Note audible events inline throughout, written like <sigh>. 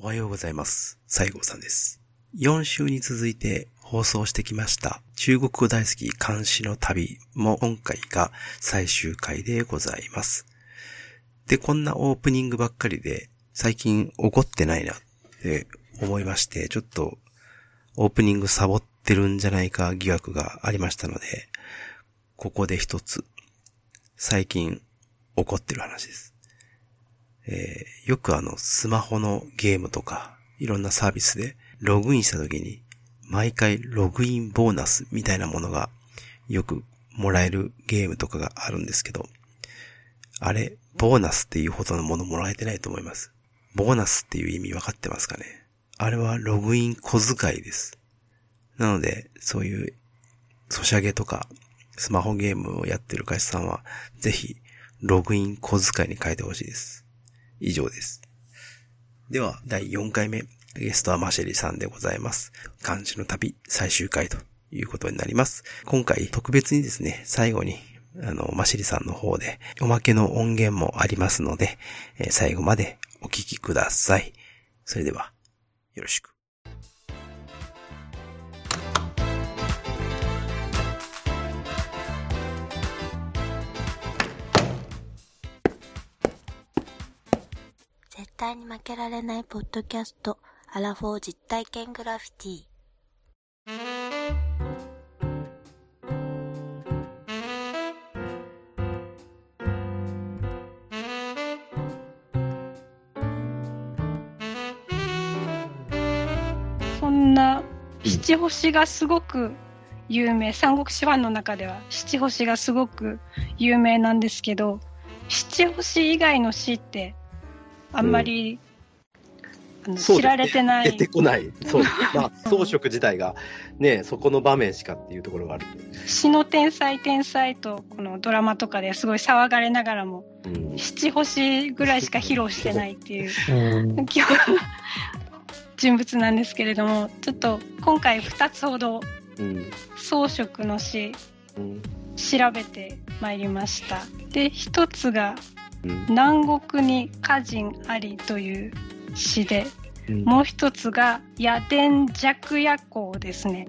おはようございます。西郷さんです。4週に続いて放送してきました中国語大好き監視の旅も今回が最終回でございます。で、こんなオープニングばっかりで最近怒ってないなって思いまして、ちょっとオープニングサボってるんじゃないか疑惑がありましたので、ここで一つ最近怒ってる話です。えーよくあの、スマホのゲームとか、いろんなサービスで、ログインした時に、毎回ログインボーナスみたいなものが、よくもらえるゲームとかがあるんですけど、あれ、ボーナスっていうほどのものもらえてないと思います。ボーナスっていう意味わかってますかねあれはログイン小遣いです。なので、そういう、ソシャゲとか、スマホゲームをやってる会社さんは、ぜひ、ログイン小遣いに変えてほしいです。以上です。では、第4回目、ゲストはマシェリさんでございます。漢字の旅最終回ということになります。今回特別にですね、最後に、あの、マシェリさんの方で、おまけの音源もありますので、最後までお聴きください。それでは、よろしく。対に負けられないポッドキャスト、アラフォー実体験グラフィティ。そんな七星がすごく有名、三国志ファンの中では七星がすごく有名なんですけど、七星以外の詩ってあんまり、あのそうですね知られてない。出てこない。そうですね。<laughs> まあ、装飾自体が、ね、そこの場面しかっていうところがある。詩の天才天才とこのドラマとかですごい騒がれながらもうん。七星ぐらいしか披露してないっていううん今日人物なんですけれどもちょっと今回2つほどうん。装飾の詩うん。調べてまいりましたで一つがうん「南国に歌人あり」という詩でうん。もう一つが「夜伝弱夜行」ですね。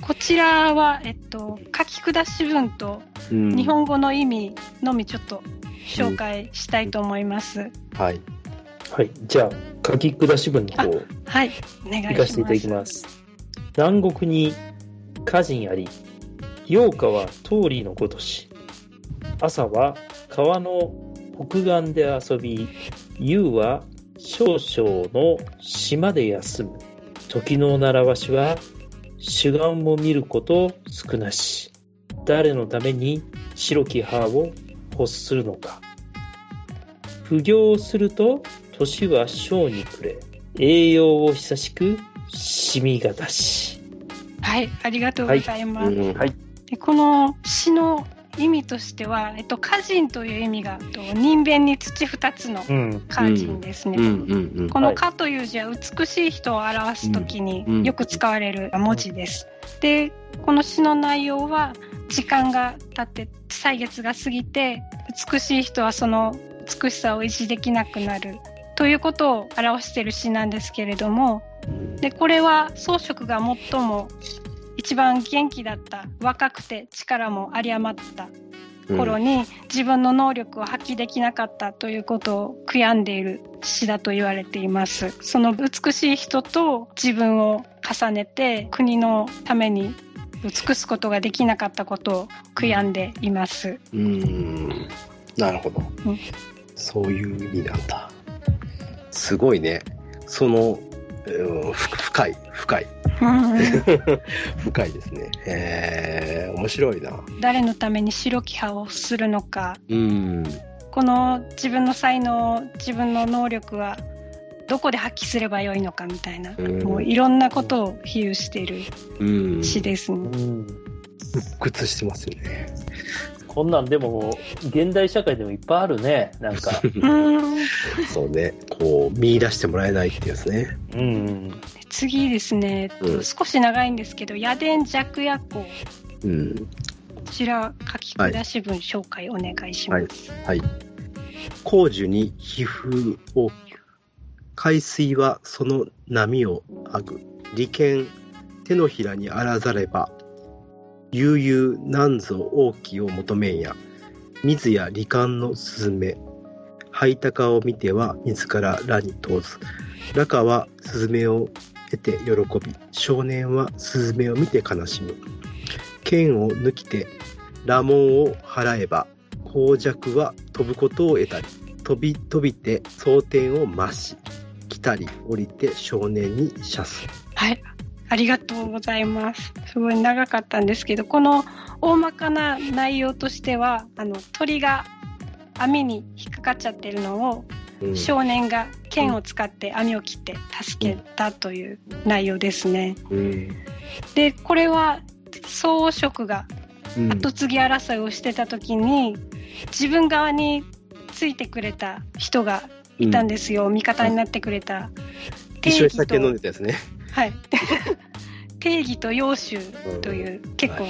こちらは、えっと、書き下し文とうん。日本語の意味のみちょっと紹介したいと思います、はい。はい。じゃあ、書き下し文の方、はい。お願いします。行かせていただきます。南国に歌人あり、陽花は通りのごとし。朝は川の北岸で遊び、夕は少々の島で休む。時の習わしは主眼を見ること少なし。誰のために白き葉を欲するのか。不行すると年は小に暮れ。栄養を久しく染みが出し。はい、ありがとうございます。うんはい。でこの詩の意味としては、えっと、歌人という意味が、えっと人弁に土二つのうん。歌人ですね。うん。うん。うん。この「か」という字は美しい人を表すときうんうんによく使われる文字です。で、この詩の内容は時間が経って歳月が過ぎて美しい人はその美しさを維持できなくなるということを表している詩なんですけれども、でこれは装飾が最も一番元気だった若くて力も有り余った頃に自分の能力を発揮できなかったということを悔やんでいる詩だと言われていますその美しい人と自分を重ねて国のために尽くすことができなかったことを悔やんでいますうん。なるほどうん。そういう意味なんだ。すごいね。その、深い、深い。<laughs> 深いですね。えー、面白いな。誰のために白き葉をするのかうん。この自分の才能自分の能力はどこで発揮すればよいのかみたいな、うんもういろんなことを比喩しているうん。詩ですね。うん。<laughs> 鬱屈してますよね。こんなんでも、現代社会でもいっぱいあるね。なんか。う <laughs> んそうね。こう、見出してもらえないってやつね。うん。次ですね、えっとうん少し長いんですけど「夜伝弱夜行」うん。こちら書き下し文紹介お願いします。はい。はい。工樹に皮膚を海水はその波をあぐ。利権、手のひらにあらざれば、悠々なんぞ大きを求めんや。水や利官のスズメ。ハイタカを見ては自ら羅に通す。羅カはスズメを得て喜び、少年はスズメを見て悲しむ。剣を抜きて、羅門を払えば、公爵は飛ぶことを得たり、飛び飛びて蒼天を増し、来たり降りて少年に射す。はい。ありがとうございます。すごい長かったんですけど、この大まかな内容としては、あの、鳥が網に引っかかっちゃってるのを、うん少年が剣を使って網を切って助けたという内容ですね。うんで、これは宗職がうん後継ぎ争いをしてた時に、自分側についてくれた人がいたんですよ。味方になってくれた。一緒に酒飲んでたやつね。はい。定義と揚州という、結構、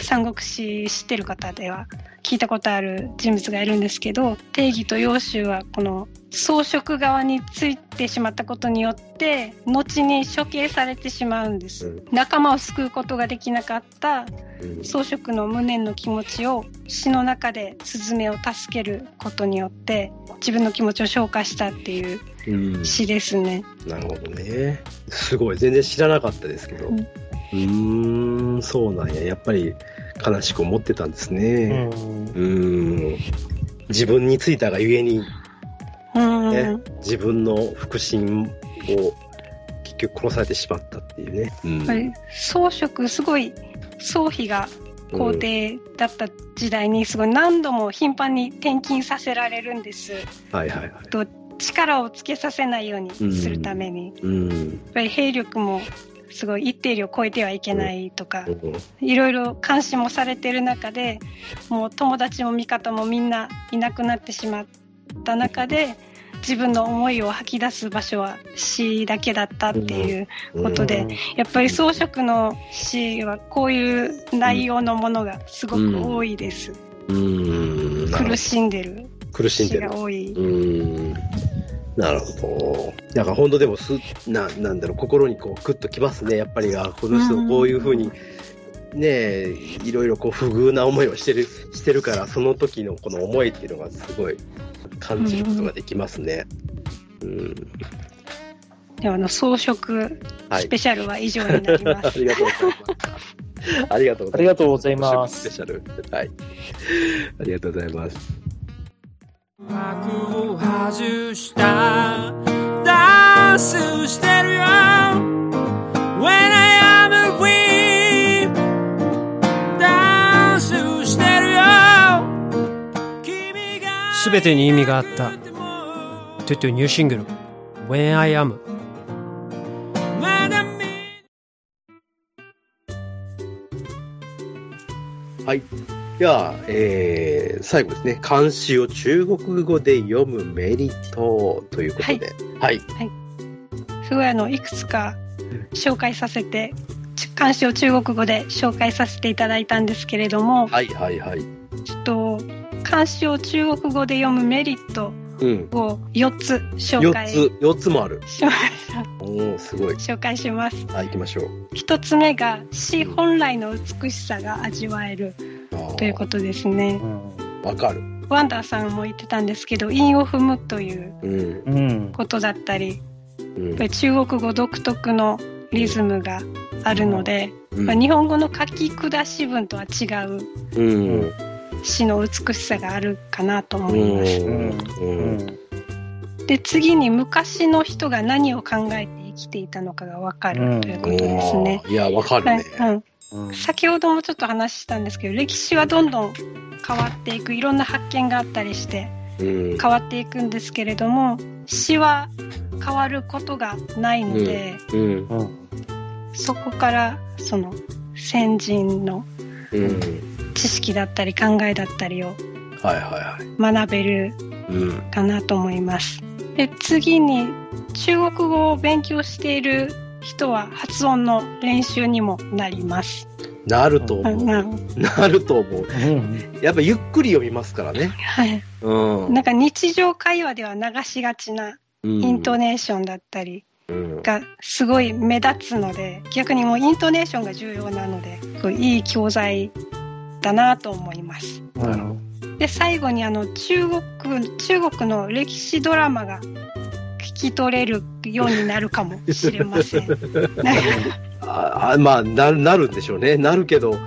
三国志知ってる方では聞いたことある人物がいるんですけど定義と揚州はこの装飾側についてしまったことによって後に処刑されてしまうんです、うん仲間を救うことができなかったうん装飾の無念の気持ちを詩の中でスズメを助けることによって自分の気持ちを消化したっていううん詩ですね。なるほどね。すごい。全然知らなかったですけど。ううんーん、そうなんや。やっぱり悲しく思ってたんですうね。んうん。自分についたがゆえに、うん、ね自分の腹心を結局殺されてしまったっていうね。うん装飾すごい宗妃が皇帝だった時代にすごい何度も頻繁に転勤させられるんです。はいはいはい。と力をつけさせないようにするために、やうん。っぱり兵力もすごい一定量超えてはいけないとか、うんいろいろ監視もされてる中でもう友達も味方もみんないなくなってしまった中で自分の思いを吐き出す場所は詩だけだったっていうことで、やっぱり装飾の詩はこういう内容のものがすごく多いです。苦どしんでる詩苦しんでるが。多い。うん。なるほど。だから本当でもす、な、なんだろう、心にこう、グッときますね。やっぱり、あ、この人こういうふうに、ねえ、いろいろこう、不遇な思いをしてる、してるから、その時のこの思いっていうのがすごい感じることができますね。うん。ではあの装飾はいスペ。シャルは以上になりまあす。<laughs> りがとうございます。ありがとうございます。ありがとうございますスペシャル。はい。ありがとうございます。幕を外した。ダンスしてるよ。When I am free ダンスしてるよ。君が。すべてに意味があった。トゥトゥニューシングル。When I Am はい。では、えー、最後ですね。漢詩を中国語で読むメリットということで。はい。すごいあのいくつか紹介させてち漢詩を中国語で紹介させていただいたんですけれども、はい、はい、はい。ちょっと漢詩を中国語で読むメリットうん。を4つ紹4介しつ、4つもある。ました。おー、すごい。紹介します。はい、行きましょう。1つ目が詩本来の美しさが味わえるということですね。と。わかる。ワンダーさんも言ってたんですけど、韻を踏むといううん。うん。ことだったり、うん中国語独特のリズムがあるので、うんまあ日本語の書き下し文とは違ううん。詩の美しさがあるかなと思います。うん。うん。で次に昔の人が何を考えて生きていたのかが分かるということですね。いや、わかるはいね。うん、先ほどもちょっと話したんですけど歴史はどんどん変わっていくいろんな発見があったりしてうん。変わっていくんですけれども詩は変わることがないので、うん。うん。そこからその先人のうん。知識だったり考えだったりを。学べるうん。かなと思います。で次に中国語を勉強している人は発音の練習にもなります。なるとあ思う。ななると思う。うん。やっぱゆっくり読みますからね。はい、うん。なんか日常会話では流しがちなうんイントネーションだったりうんがすごい目立つので、逆にもうイントネーションが重要なので、こういい教材だなと思います。なるほで、最後にあの中国、中国の歴史ドラマが聞き取れるようになるかも <laughs> しれません。<laughs> ああまあななるんでしょうねなるけど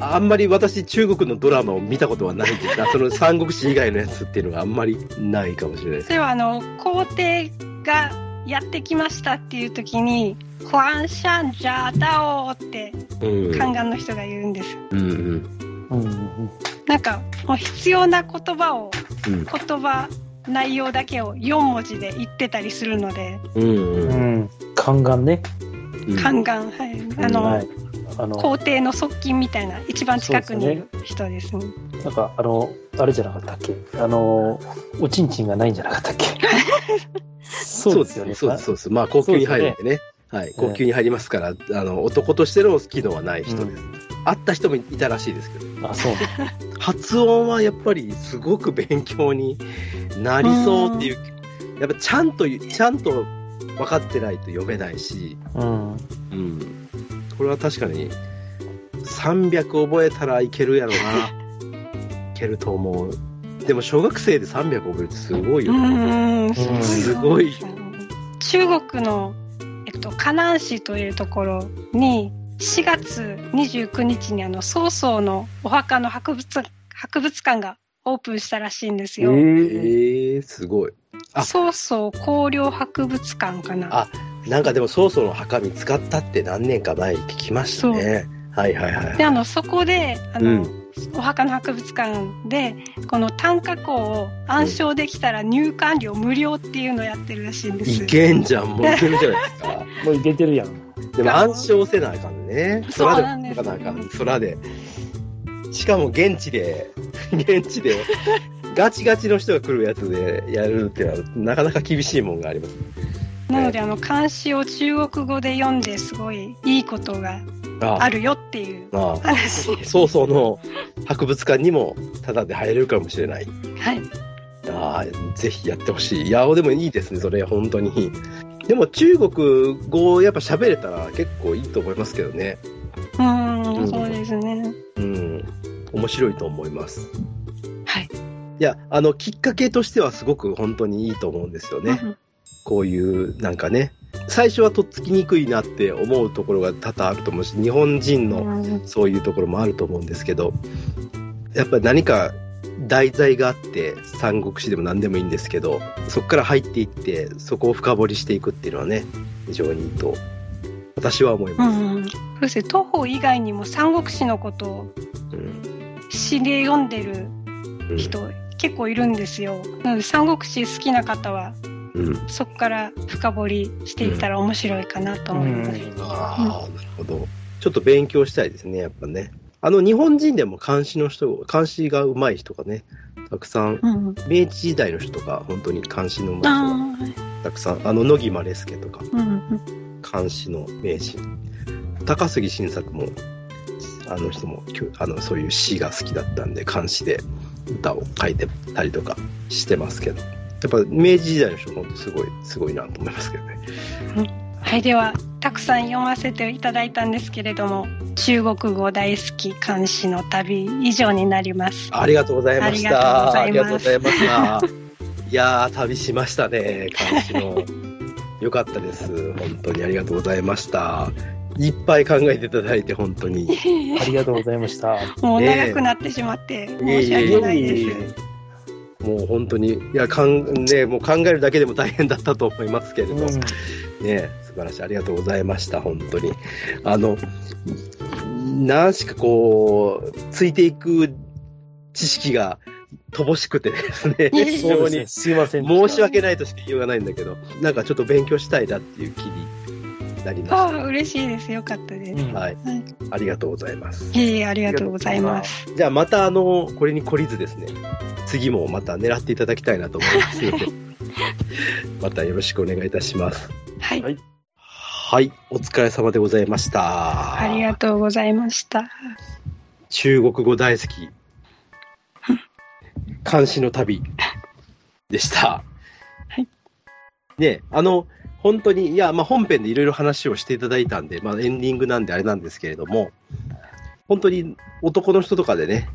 あんまり私中国のドラマを見たことはないんですがその三国志以外のやつっていうのがあんまりないかもしれないですそれはあの皇帝がやってきましたっていう時に「ファンシャンジャーダオ」ってうん宦官の人が言うんです。うんうんど。うんうんなんかもう必要な言葉をうん言葉内容だけを4文字で言ってたりするので。うんううん。ん。宦官ね。うん宦官はい。あの、はい。あの、皇帝の側近みたいな一番近くにいる人ですね。なんか、あの、あれじゃなかったっけ？あの、おちんちんがないんじゃなかったっけ？そうですよね。そうですそうです。まあ高級に入るんでね。はい。高級に入りますからあの男としての機能はない人です、会った人もいたらしいですけどあ、そう。<laughs> 発音はやっぱりすごく勉強になりそうっていう、やっぱちゃんと、ちゃんと分かってないと読めないし、うん。うん。これは確かに、300覚えたらいけるやろな。<laughs> いけると思う。でも小学生で300覚えるってすごいようね。ん、すごい。中国の、えっと、河南市というところに、4月29日にあの、曹操のお墓の博物、博物館がオープンしたらしいんですよ。ええー、すごい。あ曹操工業博物館かな。あなんかでも曹操の墓見つかったって何年か前に聞きましたね。はいはいはい。で、あの、そこで、あの、うんお墓の博物館で、この単価校を暗唱できたら入館料無料っていうのをやってるらしいんです。いけんじゃん、もういけるじゃないですか。<laughs> もういけてるやん。でも暗唱せなあかんね。そう空でなんです書かなあかん。空で。しかも現地で、<laughs> 現地で、ガチガチの人が来るやつでやるっていうのは、なかなか厳しいもんがあります。なので、あの、漢詩を中国語で読んですごいいいことがああるよっていう話です。曹操の博物館にもタダで入れるかもしれない。はい。ああ、ぜひやってほしい。いや、でもいいですね、それ、本当に。でも中国語をやっぱ喋れたら結構いいと思いますけどね。うーうんん、そうですね。うん。面白いと思います。はい。いや、あの、きっかけとしてはすごく本当にいいと思うんですよね。うんこういう、なんかね、最初はとっつきにくいなって思うところが多々あると思うし、日本人のうん。そういうところもあると思うんですけど、やっぱり何か題材があって、三国志でも何でもいいんですけど、そこから入っていって、そこを深掘りしていくっていうのはね、非常にいいと、私は思います。うん、そうですね。東方以外にも三国志のことをうん。詩で読んでるうん。人、結構いるんですよ。なので三国志好きな方はうんそこから深掘りしていったら面白いかなと思います、ああ、なるほど。ちょっと勉強したいですね、やっぱね。あの、日本人でも監視の人、監視が上手い人がね、たくさん、うん、明治時代の人とか、本当に監視の上手い人あがーたくさん、あの、野木マレスケとか、うんうん監視の名人。高杉晋作も、あの人も、あの、そういう詩が好きだったんで、監視で歌を書いてたりとかしてますけど。やっぱ明治時代の人、本当すごい、すごいなと思いますけどね。はいではたくさん読ませていただいたんですけれども中国語大好き監視の旅以上になりますありがとうございました。ありがとうございました。いやー、旅しましたね、監視の。よかったです。本当にありがとうございました。いっぱい考えていただいて、本当に。<laughs> ありがとうございました。もう長くなってしまって申し訳ないです、もう本当に、いや、かん、ね、もう考えるだけでも大変だったと思いますけれど、うんね、素晴らしい。ありがとうございました、本当に。あの、何しかこう、ついていく知識が乏しくて <laughs> ですね、非常にすいません。申し訳ないとしか言いようがないんだけど、なんかちょっと勉強したいなっていう気になりましああ嬉しいですよかったです、うんた。はい。はいありがとうございます。いえいえありがとうございますじゃあまたあの、これに懲りずですね、次もまた狙っていただきたいなと思いますので、<laughs> またよろしくお願いいたします。はい、はいはい、お疲れ様でございました。ありがとうございました中国語大好き、<laughs> 監視の旅でした。はい。ね、あの、本当に、いや、まあ、本編でいろいろ話をしていただいたんで、まあ、エンディングなんであれなんですけれども、本当に男の人とかでね、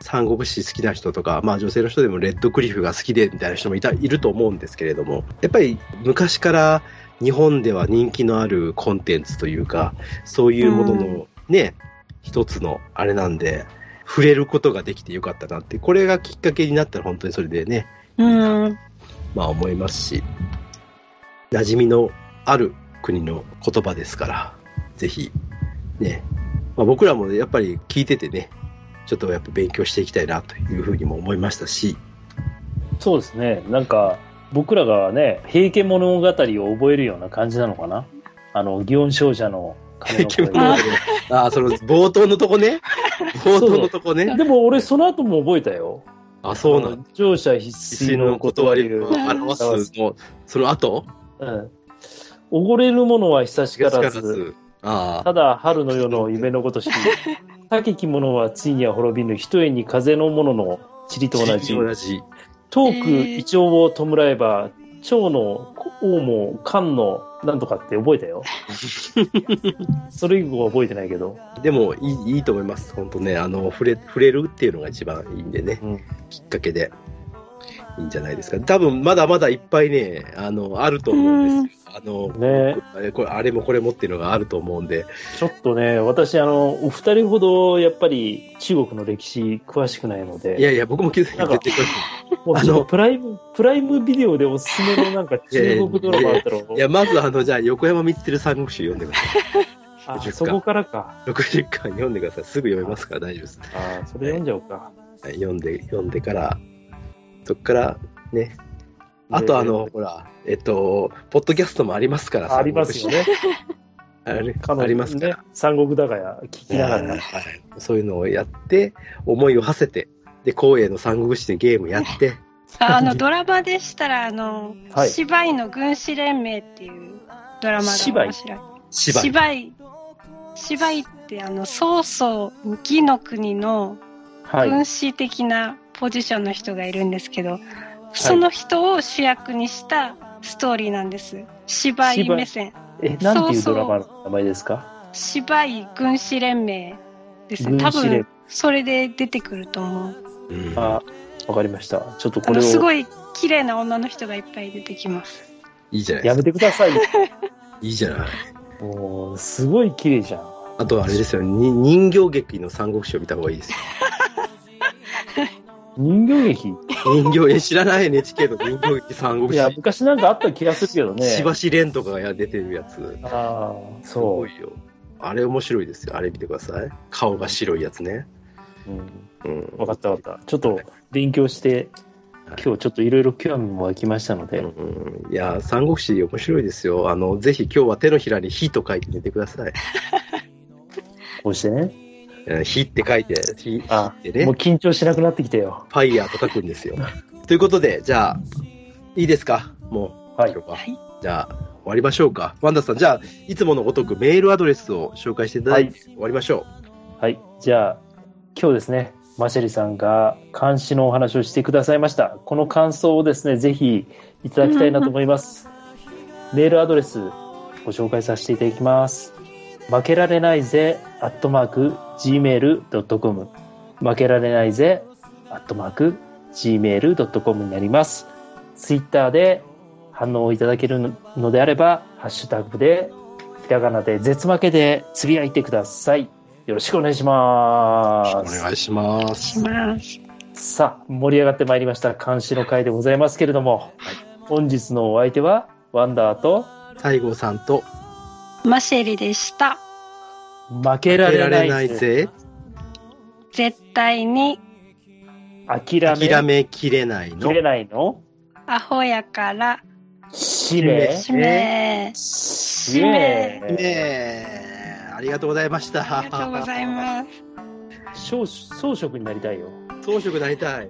三国志好きな人とか、まあ女性の人でもレッドクリフが好きでみたいな人もいた、いると思うんですけれども、やっぱり昔から日本では人気のあるコンテンツというか、そういうもののね、一つのあれなんで、触れることができてよかったなって、これがきっかけになったら本当にそれでね、うん。まあ思いますし、馴染みのある国の言葉ですから、ぜひ、ね、まあ、僕らもねやっぱり聞いててね、ちょっとやっぱ勉強していきたいなというふうにも思いましたし、そうですね。なんか、僕らがね、平家物語を覚えるような感じなのかな？あの、祇園少女の鐘の声。あああ、その冒頭のとこね、冒頭のとこね、でも俺その後も覚えたよ。あ、そうなん。だ。乗車必須の断りを表す。の、その後？うん。おごれるものは久しからず、ず。あただ春の夜の夢のごとし、<laughs> 高き者はついには滅びぬ、一重に風のものの塵あ、と同じ。同じ。遠くイチョウを弔えば、蝶の王も漢のなんとかって覚えたよ。<laughs> それ以後は覚えてないけど。でもいいいいと思います。本当ね、あの、触れ、触れるっていうのが一番いいんでね、うんきっかけで。いいんじゃないですか。多分、まだまだいっぱいね、あの、あると思うんですよ。あの、ねあれこれあれもこれもっていうのがあると思うんで、ちょっとね、私、あの、お二人ほど、やっぱり中国の歴史詳しくないので、いやいや、僕も気づいてなんか絶対もうあのプライム、プライムビデオでおすすめのなんか中国ドラマあったら、いや、まずあの、じゃあ、横山光輝三国志読んでくださあ50そこからか。い。60巻読んでください。すぐ読めますから大丈夫です。あそれ読んじゃおうか。はい読んで、読んでから、そっから、ね。あとあの、ほら、えっと、ポッドキャストもありますから、ありますよね。<laughs> あれありますか？ら。ね。三国だがや聞きながら。はいそういうのをやって、思いを馳せて、で、光栄の三国志でゲームやって、ああの、ドラマでしたら、あの、はい芝居の軍師連盟っていうドラマが芝居？面白い。芝居。芝居。芝居って、あの、曹操、義の国のはい。軍師的なポジションの人がいるんですけど、その人を主役にしたストーリーなんです。芝居目線。え、なんていうそうそうドラマの名前ですか？芝居軍師連盟ですね。多分、それで出てくると思う。うんあ、わかりました。ちょっとこれをすごい綺麗な女の人がいっぱい出てきます。いいじゃないでや。めてください。<laughs> いいじゃない。もう、すごい綺麗じゃん。あとあれですよ、に人形劇の三国志を見た方がいいですよ。人形劇？人形、え知らない NHK の人形劇三国いや、志。昔なんかあった気がするけどね。しばし蓮とかが出てるやつ。ああ、すそう。ごいよ。あれ面白いですよ。あれ見てください。顔が白いやつね。うん。うん。わかったわかった。ちょっと勉強して、今日ちょっといろいろ興味も湧きましたので、うん、いや、三国志面白いですよ。あの、ぜひ今日は手のひらに火と書いてみてください。こうしてね。うん火って書いて、火あ、ってねもう、緊張しなくなってきたよ。ファイヤーと書くんですよ。<laughs> ということで、じゃあ、いいですか？もう、はいじゃあ、終わりましょうか。ワンダさん、じゃあ、いつものごとくメールアドレスを紹介していただいて、終わりましょはい。じゃあ、今日ですね、マシェリさんが監視のお話をしてくださいました。この感想をですね、ぜひいただきたいなと思います。メールアドレスご紹介させていただきます。負けられないぜ、アットマーク、gmail.com。負けられないぜ、アットマーク、gmail.com になります。ツイッターで反応をいただけるのであれば、ハッシュタグで、ひらがなで絶負けでつぶやいてください。よろしくお願いしう。ます。お願いしましす。さあ、盛り上がってまいりました。監視の会でございますけれども、本日のお相手は、ワンダーと、西郷さんと、マシェリでした。負けられれないぜ、絶対に諦め、諦めきれないの切れないの？アホやから、使命、使命。使命、ねえ、ありがとうございました。ありがとうございます。装装飾になりたいよ。<laughs> 装飾になりたい。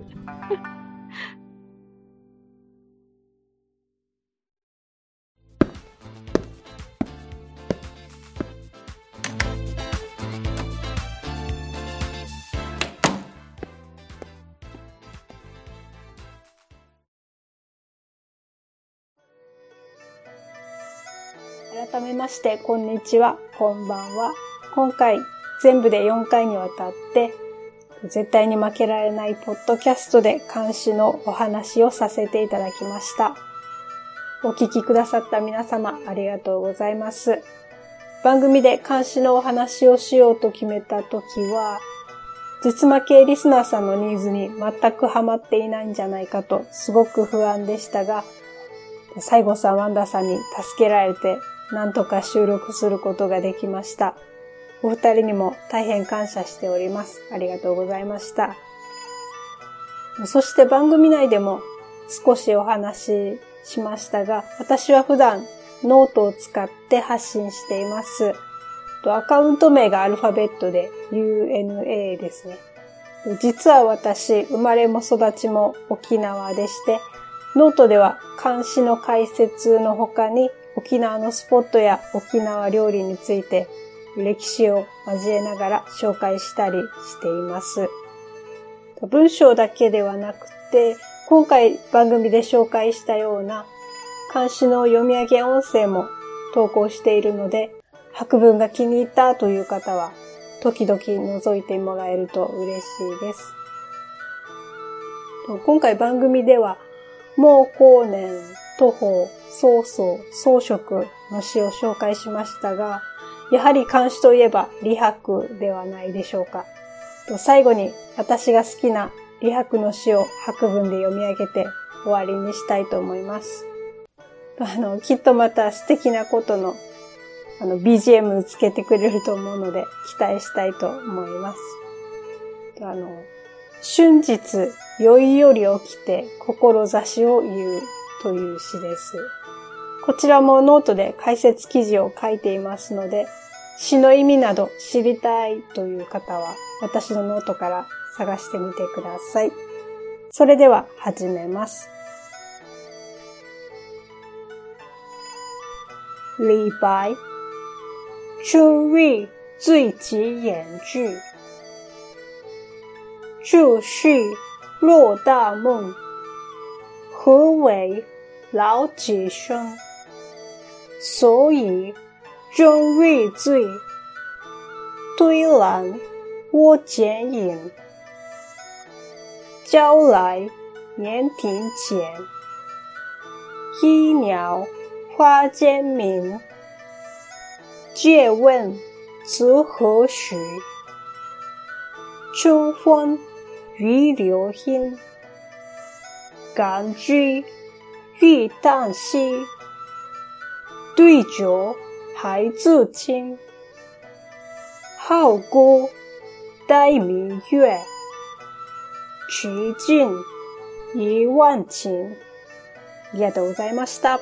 まして、こんにちは、こんばんは。今回、全部で4回にわたって、絶対に負けられないポッドキャストで監視のお話をさせていただきました。お聞きくださった皆様、ありがとうございます。番組で監視のお話をしようと決めたときは、実負けリスナーさんのニーズに全くハマっていないんじゃないかと、すごく不安でしたが、西郷さん、ワンダさんに助けられて、なんとか収録することができました。お二人にも大変感謝しております。ありがとうございました。そして番組内でも少しお話ししましたが、私は普段ノートを使って発信しています。アカウント名がアルファベットで UNA ですね。実は私、生まれも育ちも沖縄でして、ノートでは監視の解説の他に沖縄のスポットや沖縄料理について歴史を交えながら紹介したりしています。文章だけではなくて、今回番組で紹介したような監視の読み上げ音声も投稿しているので、白文が気に入ったという方は、時々覗いてもらえると嬉しいです。今回番組では、毛光年、徒歩、曹操、装飾の詩を紹介しましたが、やはり漢詩といえば李白ではないでしょうか。最後に私が好きな李白の詩を白文で読み上げて終わりにしたいと思います。あの、きっとまた素敵なことのあの、BGM つけてくれると思うので、期待したいと思います。あの、春日、酔いより起きて、志を言うという詩です。こちらもノートで解説記事を書いていますので、詩の意味など知りたいという方は、私のノートから探してみてください。それでは始めます。李白春日最极言句，注释若大梦，何为老己生？所以终日醉，堆栏卧剪影。朝来年庭前，依鸟花间鸣。借问此何时？春风与柳阴。感居欲旦夕，对酒还自清。好歌待明月，曲尽一万顷。ありがとうございました。